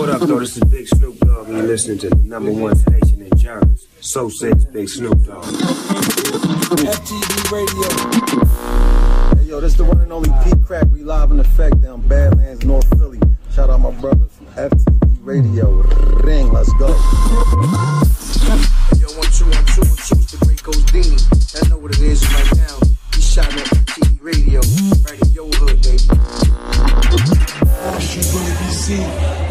What up, though? This is Big Snoop Dogg, and you're listening to the number one station in Germans. So says Big Snoop Dogg. FTV Radio. Hey, yo, this is the one and only Pete Crack. We live in effect down Badlands, North Philly. Shout out my brothers from FTV Radio. Ring, let's go. Yo, one, two, one, two, one, two, it's the great Godini. I know what it is right now. He's shouting at FTV Radio, right in your hood, baby. She gonna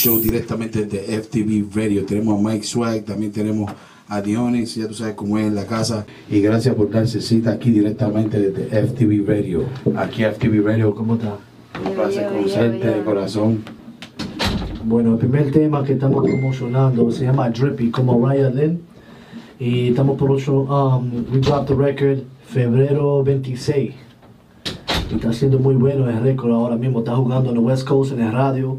Show directamente de FTV Radio. Tenemos a Mike Swag, también tenemos a Dionis, ya tú sabes cómo es en la casa. Y gracias por darse cita aquí directamente desde FTV Radio. Aquí FTV Radio, ¿cómo está? Un placer conocerte de corazón. Bueno, el primer tema que estamos promocionando se llama Drippy, como Ryan Lynn. Y estamos por otro, um, we dropped the record febrero 26. Y está siendo muy bueno el récord ahora mismo. Está jugando en the West Coast en el radio.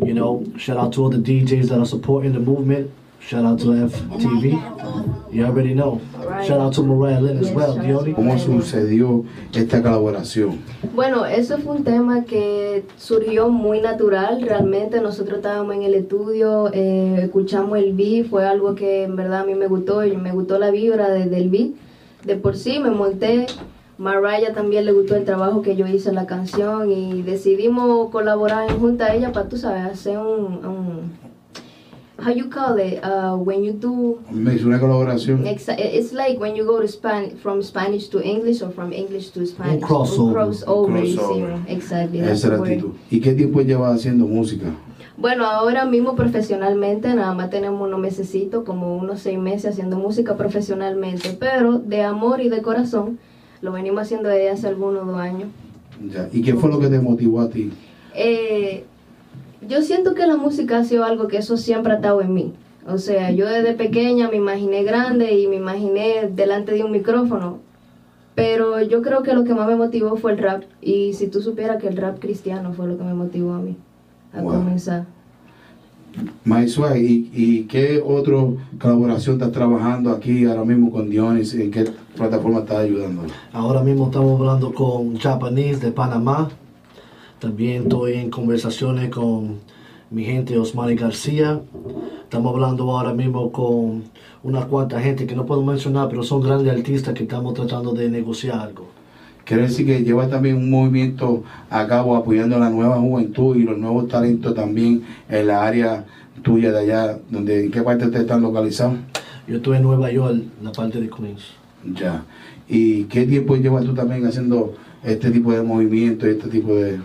You know, shout out to all the DJs that are supporting the movement. Shout out to FTV. You already know. Shout out to Mariah Lynn as well, Diony. ¿Cómo sucedió esta colaboración? Bueno, eso fue un tema que surgió muy natural. Realmente nosotros estábamos en el estudio, eh, escuchamos el beat, fue algo que en verdad a mí me gustó y me gustó la vibra de- del beat. De por sí me monté. Mariah también le gustó el trabajo que yo hice en la canción y decidimos colaborar en junta a ella para, tú sabes, hacer un, un how you call it, uh, when you do una colaboración. Exa- It's like when you go to Span from Spanish to English or from English to Spanish. crossover. crossover, Un sí, crossover. exactly. Esa actitud. ¿Y qué tiempo llevas haciendo música? Bueno, ahora mismo profesionalmente, nada más tenemos unos mesecitos, como unos seis meses haciendo música profesionalmente, pero de amor y de corazón lo venimos haciendo desde hace algunos dos años. Ya. ¿Y qué fue lo que te motivó a ti? Eh, yo siento que la música ha sido algo que eso siempre ha estado en mí. O sea, yo desde pequeña me imaginé grande y me imaginé delante de un micrófono. Pero yo creo que lo que más me motivó fue el rap. Y si tú supieras que el rap cristiano fue lo que me motivó a mí a Wow. comenzar. Mike Swag, ¿y, ¿y qué otra colaboración estás trabajando aquí ahora mismo con Dionis? ¿En qué plataforma estás ayudando? Ahora mismo estamos hablando con Japanese de Panamá. También estoy en conversaciones con mi gente Osmani García. Estamos hablando ahora mismo con una cuanta gente que no puedo mencionar, pero son grandes artistas que estamos tratando de negociar algo. Quiere decir que lleva también un movimiento a cabo apoyando a la nueva juventud y los nuevos talentos también en la área tuya de allá, donde, ¿en qué parte ustedes están localizados? Yo estoy en Nueva York, la parte de Queens. Ya. ¿Y qué tiempo llevas tú también haciendo este tipo de movimiento y este tipo de...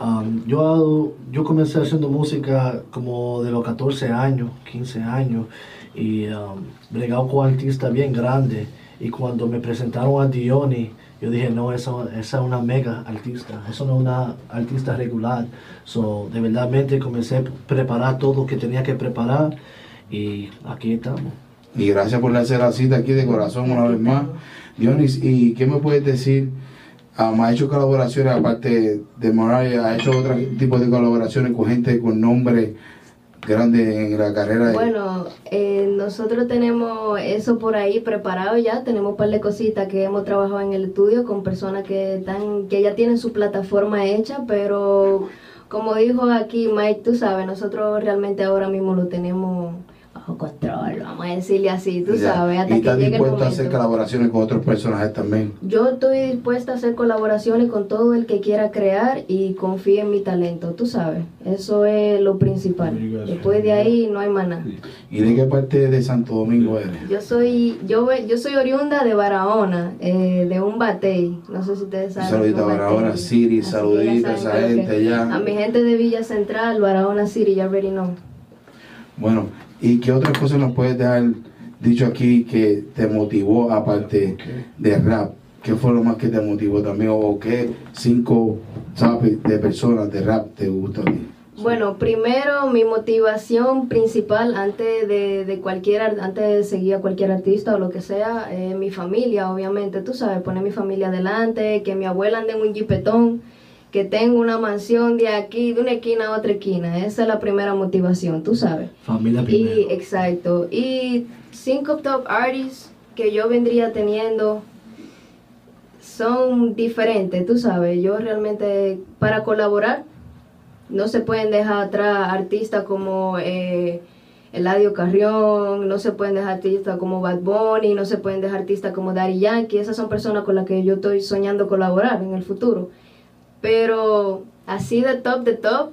Um, yo, yo comencé haciendo música como de los 14 años, 15 años, y um, bregado con artistas bien grandes. Y cuando me presentaron a Diony, yo dije, no, esa, esa es una mega artista, eso no es una artista regular. So, de verdadmente comencé a preparar todo lo que tenía que preparar, y aquí estamos. Y gracias por hacer la cita aquí de corazón una vez más. Dionis, ¿y qué me puedes decir? Um, ha hecho colaboraciones, aparte de Mariah, ha hecho otro tipo de colaboraciones con gente con nombre grande en la carrera. Bueno, eh, nosotros tenemos eso por ahí preparado ya, tenemos un par de cositas que hemos trabajado en el estudio con personas que están, que ya tienen su plataforma hecha, pero como dijo aquí Mike, tú sabes, nosotros realmente ahora mismo lo tenemos bajo control, vamos a decirle así, tú Ya. sabes, hasta y estás dispuesto a hacer colaboraciones con otros personajes también. Yo estoy dispuesta a hacer colaboraciones con todo el que quiera crear y confíe en mi talento, tú sabes, eso es lo principal. Después de ahí no hay nada. ¿Y de qué parte de Santo Domingo eres? Yo soy, yo, yo soy oriunda de Barahona, eh, de un batey. No sé si ustedes saben. saludito a Barahona. City, ya a esa gente ya. A mi gente de Villa Central, Barahona City, ya already know. Bueno, ¿y qué otras cosas nos puedes dejar dicho aquí que te motivó aparte de rap? ¿Qué fue lo más que te motivó también? ¿O qué cinco sabes, de personas de rap te gusta a ti? Bueno, primero mi motivación principal antes de, de cualquier ar- antes de seguir a cualquier artista o lo que sea, eh, mi familia, obviamente, tú sabes, poner mi familia adelante, que mi abuela ande en un jipetón, que tengo una mansión de aquí, de una esquina a otra esquina. Esa es la primera motivación, tú sabes. Familia primero. Y exacto. Y cinco top artists que yo vendría teniendo son diferentes, tú sabes. Yo realmente, para colaborar, no se pueden dejar atrás artistas como eh, Eladio Carrión, no se pueden dejar artistas como Bad Bunny, no se pueden dejar artistas como Daddy Yankee. Esas son personas con las que yo estoy soñando colaborar en el futuro. Pero así de top de top,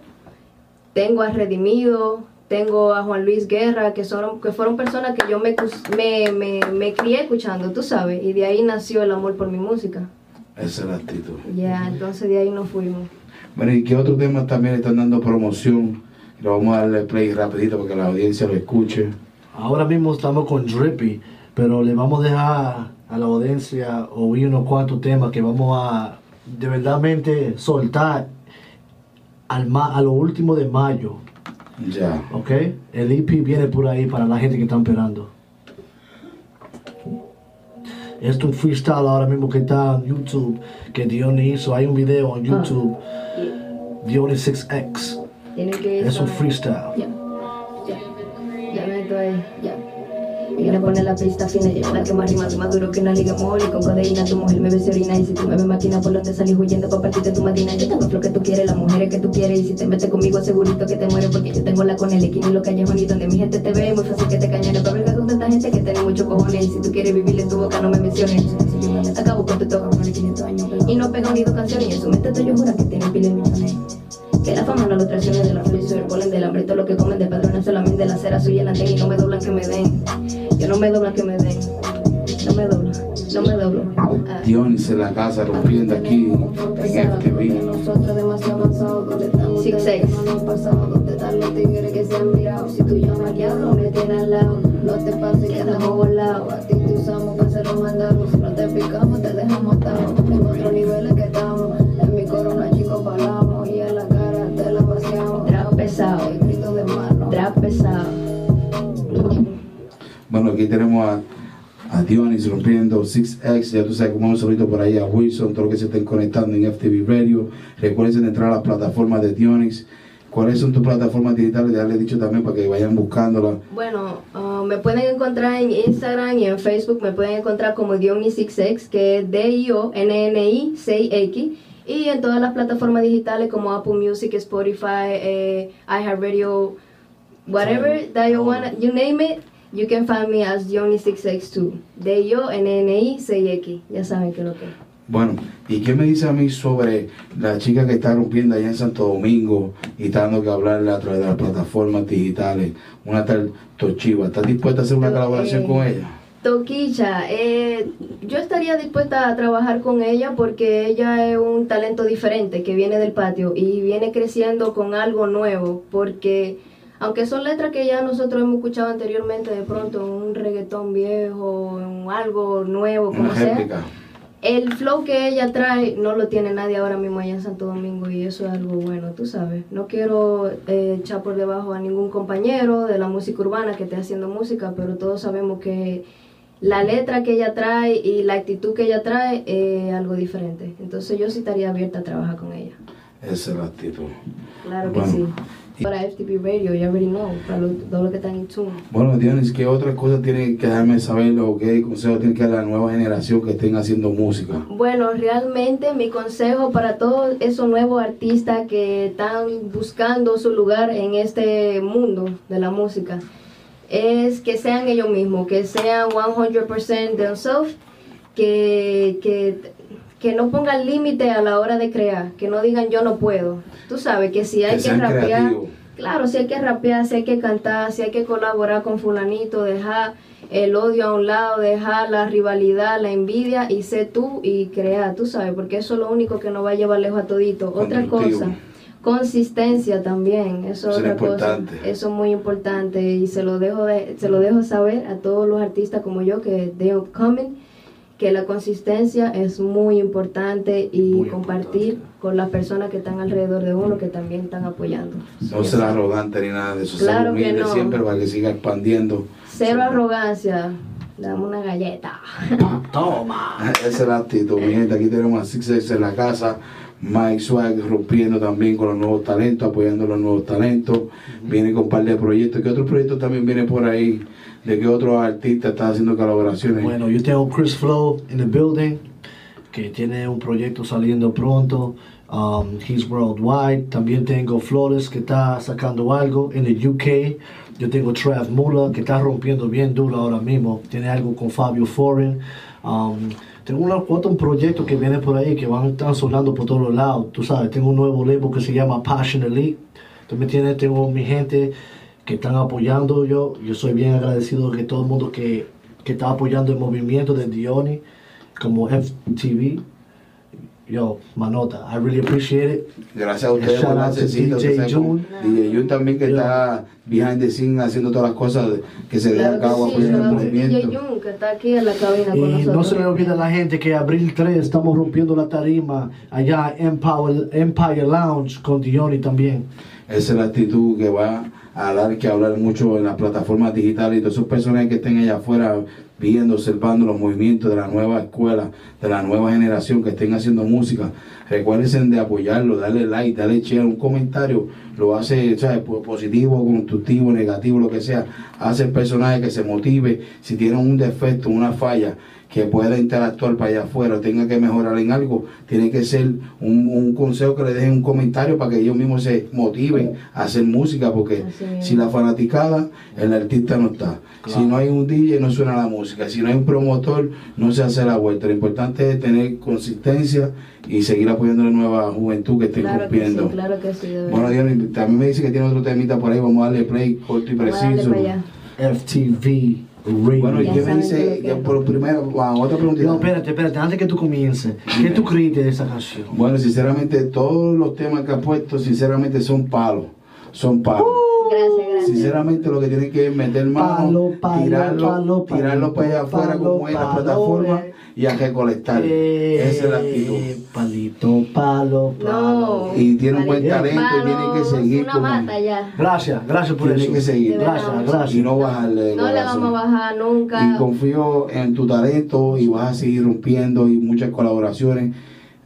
tengo a Redimido, tengo a Juan Luis Guerra, que, son, que fueron personas que yo me, me, me, me crié escuchando, tú sabes, y de ahí nació el amor por mi música. Esa es la actitud. Ya, entonces de ahí nos fuimos. Bueno, ¿y qué otros temas también están dando promoción? Lo vamos a darle play rapidito para que la audiencia lo escuche. Ahora mismo estamos con Drippy, pero le vamos a dejar a la audiencia oír unos cuantos temas que vamos a de verdadmente soltar al ma- a lo último de mayo, Ya. ¿ok? El EP viene por ahí para la gente que está esperando. Esto es un freestyle ahora mismo que está en YouTube, que Dionis hizo. Hay un video en YouTube, Dionis 6X. Tienen que Es un freestyle. Viene a poner la pista fina, yo la que más rima, más duro que una liga mole. Con codeína, tu mujer me besa orina y si tú me ves máquina por donde salís huyendo pa' partirte tu matina, yo tengo lo que tú quieres, las mujeres que tú quieres. Y si te metes conmigo segurito que te mueres porque yo tengo la con el equino y los callejones y donde mi gente te ve, muy fácil que te cañones, pa' verga con tanta gente que tiene muchos cojones. Y si tú quieres vivir en tu boca no me menciones, acabo con tu toca y no pega ni dos canciones y en su mente te yo jura que tiene pila de millones. Que la fama no lo traicione de la felicidad, el polen del hambre, todo lo que comen de padrones solamente la cera suya la y no me doblan que me den. Yo no me doblan que me den. No me doblan, no me doblo. Ah. Dionis en la casa rompiendo aquí en FTV. Nosotros demasiado avanzados, donde estamos Six, seis. no pasado, donde están los tigres que se han mirado. Si tú llamas al diablo, me tienes al lado. No te pases que estamos volados. A ti te usamos para hacer los mandados. No te picamos, aquí tenemos a, a Dionis rompiendo 6X. Ya tú sabes cómo un saludito por ahí a Wilson, todos los que se estén conectando en FTV Radio. Recuerden de entrar a las plataformas de Dionis. ¿Cuáles son tus plataformas digitales? Ya les he dicho también para que vayan buscándolas. Bueno, ah, me pueden encontrar en Instagram y en Facebook, me pueden encontrar como Dionis6X, que es D-I-O-N-N-I-6X. Y en todas las plataformas digitales como Apple Music, Spotify, eh, iHeartRadio, whatever that you wanna, you name it, you can find me as Dionis6X too. D-I-O-N-N-I-6X. Ya saben que lo que es. Bueno, ¿y qué me dice a mí sobre la chica que está rompiendo allá en Santo Domingo y está dando que hablarle a través de las plataformas digitales? Una tal Tochiva. ¿Estás dispuesta a hacer una Eh, colaboración con ella? Toquicha, eh, yo estaría dispuesta a trabajar con ella porque ella es un talento diferente que viene del patio y viene creciendo con algo nuevo porque aunque son letras que ya nosotros hemos escuchado anteriormente de pronto en un reggaetón viejo, en algo nuevo, como Una sea, réplica. el flow que ella trae no lo tiene nadie ahora mismo allá en Santo Domingo y eso es algo bueno, tú sabes. No quiero eh, echar por debajo a ningún compañero de la música urbana que esté haciendo música, pero todos sabemos que la letra que ella trae y la actitud que ella trae es algo diferente. Entonces yo sí estaría abierta a trabajar con ella. Esa es la actitud. Claro que Bueno. sí. Para FTP Radio, ya already know, para lo- todo lo que están en tune. Bueno, Dionis, ¿qué otras cosas tienen que darme saber o qué consejo tiene que dar la nueva generación que estén haciendo música? Bueno, realmente mi consejo para todos esos nuevos artistas que están buscando su lugar en este mundo de la música es que sean ellos mismos, que sean 100% themselves, que, que, que no pongan límite a la hora de crear, que no digan yo no puedo. Tú sabes que si hay Que que, rapear, creativos. claro, si hay que rapear, si hay que cantar, si hay que colaborar con fulanito, dejar el odio a un lado, dejar la rivalidad, la envidia y sé tú y crear, tú sabes, porque eso es lo único que nos va a llevar lejos a todito. Otra cosa, consistencia también, eso es Eso es otra cosa. Eso es muy importante y se lo dejo de, se lo dejo saber a todos los artistas como yo que they are coming que la consistencia es muy importante y Muy compartir importante. con las personas que están alrededor de uno que también están apoyando. No ser arrogante ni nada de eso. Claro ser que no. siempre para que siga expandiendo. Cero arrogancia. Dame una galleta. Toma. Esa es la actitud, mi gente. Aquí tenemos a Six en la casa. Mike Swag rompiendo también con los nuevos talentos, apoyando los nuevos talentos. Viene con un par de proyectos. ¿Qué otros proyectos también vienen por ahí? ¿De qué otros artistas estás haciendo colaboraciones? Bueno, yo tengo Chris Flow in the building, que tiene un proyecto saliendo pronto. Um, he's worldwide. También tengo Flores, que está sacando algo en el UK. Yo tengo Trav Mula, que está rompiendo bien duro ahora mismo. Tiene algo con Fabio Foreign. Um, tengo unos cuantos proyectos que vienen por ahí que van a estar sonando por todos lados. Tú sabes, tengo un nuevo label que se llama Passion Elite. Tú me entiendes, tengo mi gente que están apoyando yo. Yo soy bien agradecido de que todo el mundo que, que está apoyando el movimiento de Diony, como FTV. Yo, manota, I really appreciate it. Gracias a ustedes por la necesito. DJ June. DJ June también que Yeah. está behind the scene haciendo todas las cosas que se den a Claro cabo sí, apoyando el shout out to DJ movimiento. Jun, que está aquí en la cabina con Y nosotros. no se le olvide a la gente que abril 3 estamos rompiendo la tarima allá en Empire, Empire Lounge con Diony también. Esa es la actitud que va a dar que hablar mucho en las plataformas digitales y todas esas personas que estén allá afuera viendo, observando los movimientos de la nueva escuela, de la nueva generación que estén haciendo música. Recuerden de apoyarlo, darle like, darle share, un comentario, lo hace ¿sabes? Po- positivo, constructivo, negativo, lo que sea. Hace el personaje que se motive, si tiene un defecto, una falla, que pueda interactuar para allá afuera, tenga que mejorar en algo, tiene que ser un, un consejo que le dejen un comentario para que ellos mismos se motiven a hacer música, porque si la fanaticada, el artista no está. Si no hay un DJ, no suena la música. Si no hay un promotor, no se hace la vuelta. Lo importante es tener consistencia y seguir apoyando a la nueva juventud que esté Claro que sí, cumpliendo. claro que sí. Bueno, Dios, también me dice que tiene otro temita por ahí. Vamos a darle play corto y preciso. FTV. Bueno, ¿y Ya qué me saben dice? lo que- Ya por primero, ah, otra preguntita. No, espérate, espérate, antes que tú comiences, ¿qué tú crees de esa canción? Bueno, sinceramente, todos los temas que ha puesto, sinceramente, son palos. Son palos. Gracias, gracias. Sinceramente, lo que tienen que es meter mano, Palo, palo, tirarlo, palo, palo, tirarlo para allá afuera palo, como en la plataforma eh. y a recolectar. Esa es la actitud. Eh, Palito, palo, palo. No. Y tiene un buen talento y tiene que seguir Una como- mata ya. Gracias, gracias por Tiene eso. que seguir. Gracias, gracias. Y no bajarle. No le corazón. vamos a bajar nunca. Y confío en tu talento y vas a seguir rompiendo y muchas colaboraciones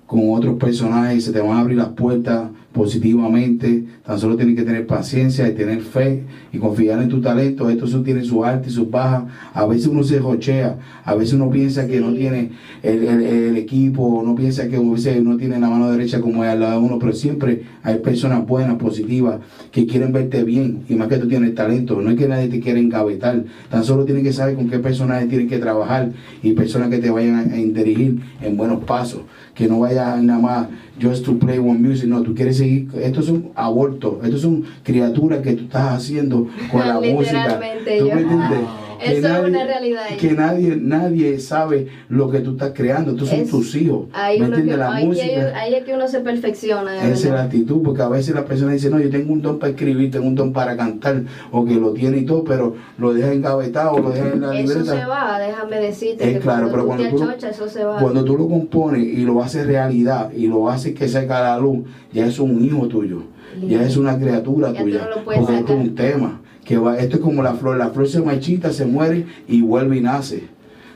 con otros personajes, se te van a abrir las puertas positivamente, tan solo tienes que tener paciencia y tener fe y confiar en tu talento, estos son, tienen sus altas y sus bajas, a veces uno se jochea, a veces uno piensa que no tiene el, el- el equipo, no piensa que a veces no tiene la mano derecha como es al lado de uno, pero siempre hay personas buenas, positivas, que quieren verte bien y más que tú tienes talento, no es que nadie te quiera engavetar, tan solo tienes que saber con qué personajes tienes que trabajar y personas que te vayan a, a dirigir en buenos pasos, que no vayas nada más just to play one music, no, tú quieres seguir, estos son abortos, estos son criaturas que tú estás haciendo con la música. ¿Tú yo- me entiendes? Eso Que es nadie- una realidad. Que nadie, nadie sabe lo que tú estás creando, estos son Es- tus hijos. Ahí, ¿Me entiendes? La que- música. ahí es que uno se perfecciona. Esa es la actitud, porque a veces las personas dicen, no, yo tengo un don para escribir, tengo un don para cantar, o que lo tiene y todo, pero lo deja engavetado, lo deja en la Eso libreta. se va, déjame decirte Es que claro, cuando pero tú cuando tú, achochas, eso se va. cuando tú lo compones y lo haces realidad y lo haces que salga a la luz, ya eso es un hijo tuyo, ya es una criatura Ya tuya, no porque es como sacar. un tema, que va, esto es como la flor, la flor se marchita, se muere y vuelve y nace.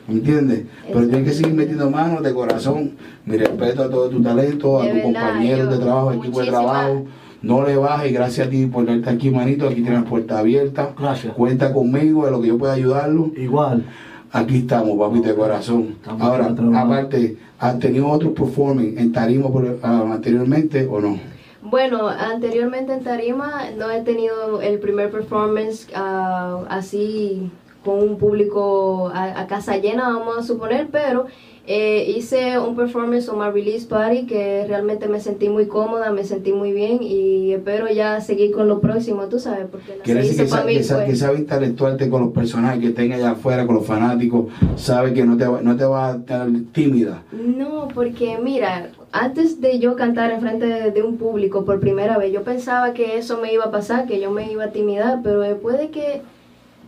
¿Me entiendes? Pero tienes que seguir metiendo manos de corazón. Mi respeto a todo tu talento, a De verdad, compañeros yo- de trabajo, equipo de trabajo. No le bajes, gracias a ti por darte aquí, manito. Aquí tienes puerta abierta. Gracias. Cuenta conmigo de lo que yo pueda ayudarlo. Igual. Aquí estamos, papi, de corazón. Estamos Ahora, aparte, ¿has tenido otros performing en tarima por- ah, anteriormente o no? Bueno, anteriormente en Tarima no he tenido el primer performance ah, así con un público a, a casa llena, vamos a suponer, pero eh, hice un performance o my release party que realmente me sentí muy cómoda, me sentí muy bien y espero ya seguir con lo próximo, tú sabes, porque la Quiere decir que, para sa- mí, que, sa- pues. que sabe intelectuarte con los personajes que estén allá afuera, con los fanáticos, sabe que no te va, no te va a tener tímida. No, porque mira, antes de yo cantar en frente de, de un público por primera vez, yo pensaba que eso me iba a pasar, que yo me iba a timidar, pero después de que,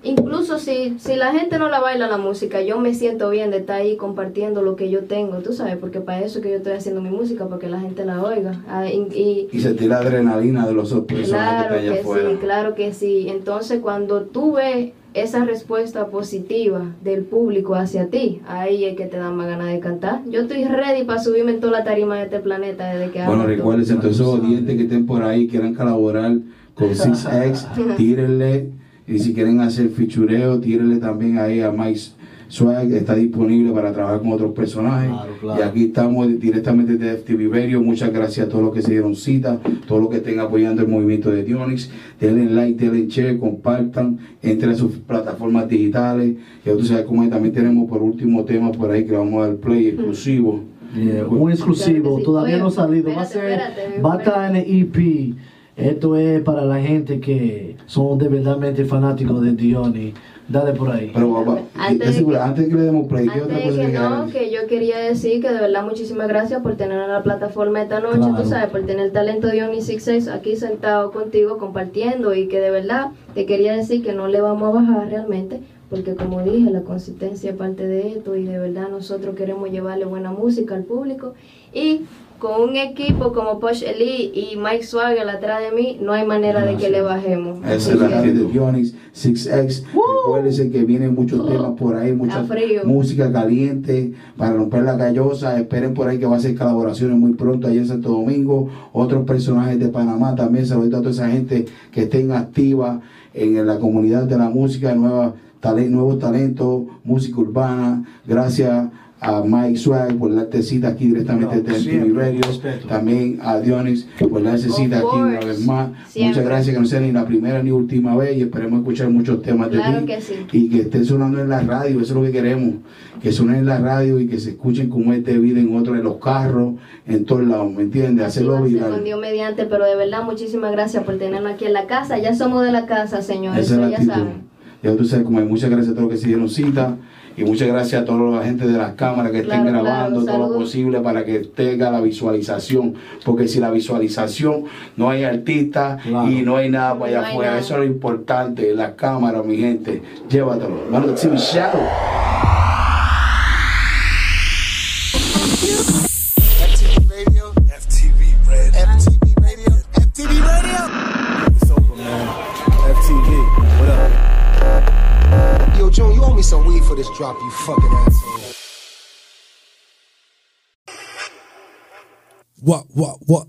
incluso si, si la gente no la baila la música, yo me siento bien de estar ahí compartiendo lo que yo tengo, tú sabes, porque para eso que yo estoy haciendo mi música, porque la gente la oiga. Ah, y- y, Y sentir la adrenalina de los otros Claro que que sí, claro que sí. Entonces, cuando tú ves esa respuesta positiva del público hacia ti, ahí es que te dan más ganas de cantar. Yo estoy ready para subirme en toda la tarima de este planeta desde que Bueno, recuerden, entonces esos oyentes que estén por ahí, quieran colaborar con 6X, tírenle Y si quieren hacer fichureo, tírenle también ahí a Mike Swag, está disponible para trabajar con otros personajes. Claro, claro. Y aquí estamos directamente de FTV Radio. Muchas gracias a todos los que se dieron cita, todos los que estén apoyando el movimiento de Dionix. Denle like, denle share, compartan, entren a sus plataformas digitales. Ya tú sabes cómo es. También tenemos por último tema por ahí que le vamos a dar play exclusivo. Yeah, un exclusivo, Claro que sí. todavía Oye, no ha salido. Va a espérate, ser, espérate, va a estar en el EP. Esto es para la gente que son de verdadmente fanáticos de Diony. Dale por ahí. Pero papá, Antes de segura, que- antes de que le demos play, ¿qué otra cosa que no, decir? que yo quería decir que de verdad muchísimas gracias por tener en la plataforma esta noche, Claro. tú sabes, por tener el talento de Only 66 aquí sentado contigo compartiendo y que de verdad te quería decir que no le vamos a bajar realmente, porque como dije, la consistencia es parte de esto y de verdad nosotros queremos llevarle buena música al público y con un equipo como Posh Eli y Mike Swagger atrás de mí, no hay manera de que le bajemos. Esa es la de Dionix, 6X. Recuérdense que vienen muchos temas por ahí, mucha música caliente para romper la callosa. Esperen por ahí que va a ser colaboraciones muy pronto allá en Santo Domingo. Otros personajes de Panamá también. Saludos a toda esa gente que estén activa en la comunidad de la música, nueva, tale- nuevos talentos, música urbana. Gracias a Mike Swag por darte cita aquí directamente No, de siempre, Radio. También a Dionix por darse Of cita aquí una vez más. Siempre. Muchas gracias que no sea ni la primera ni última vez y esperemos escuchar muchos temas de Claro ti que sí. y que esté sonando en la radio, eso es lo que queremos, que suenen en la radio y que se escuchen como es vida en otros, en los carros, en todos lados, ¿me entiendes? Hacerlo viral. con Dios mediante, pero de verdad muchísimas gracias por tenernos aquí en la casa. Ya somos de la casa, señores, Esa es eso la ya saben. Ya tú sabes, como hay muchas gracias a todos los que se dieron cita y muchas gracias a toda la gente de las cámaras que estén Claro, grabando claro, todo lo posible para que tenga la visualización, porque si la visualización no hay artistas Claro. y no hay nada para allá No afuera, nada. eso es lo importante, las cámaras, mi gente, llévatelo. Vamos some weed for this drop, you fucking asshole. What, what, what?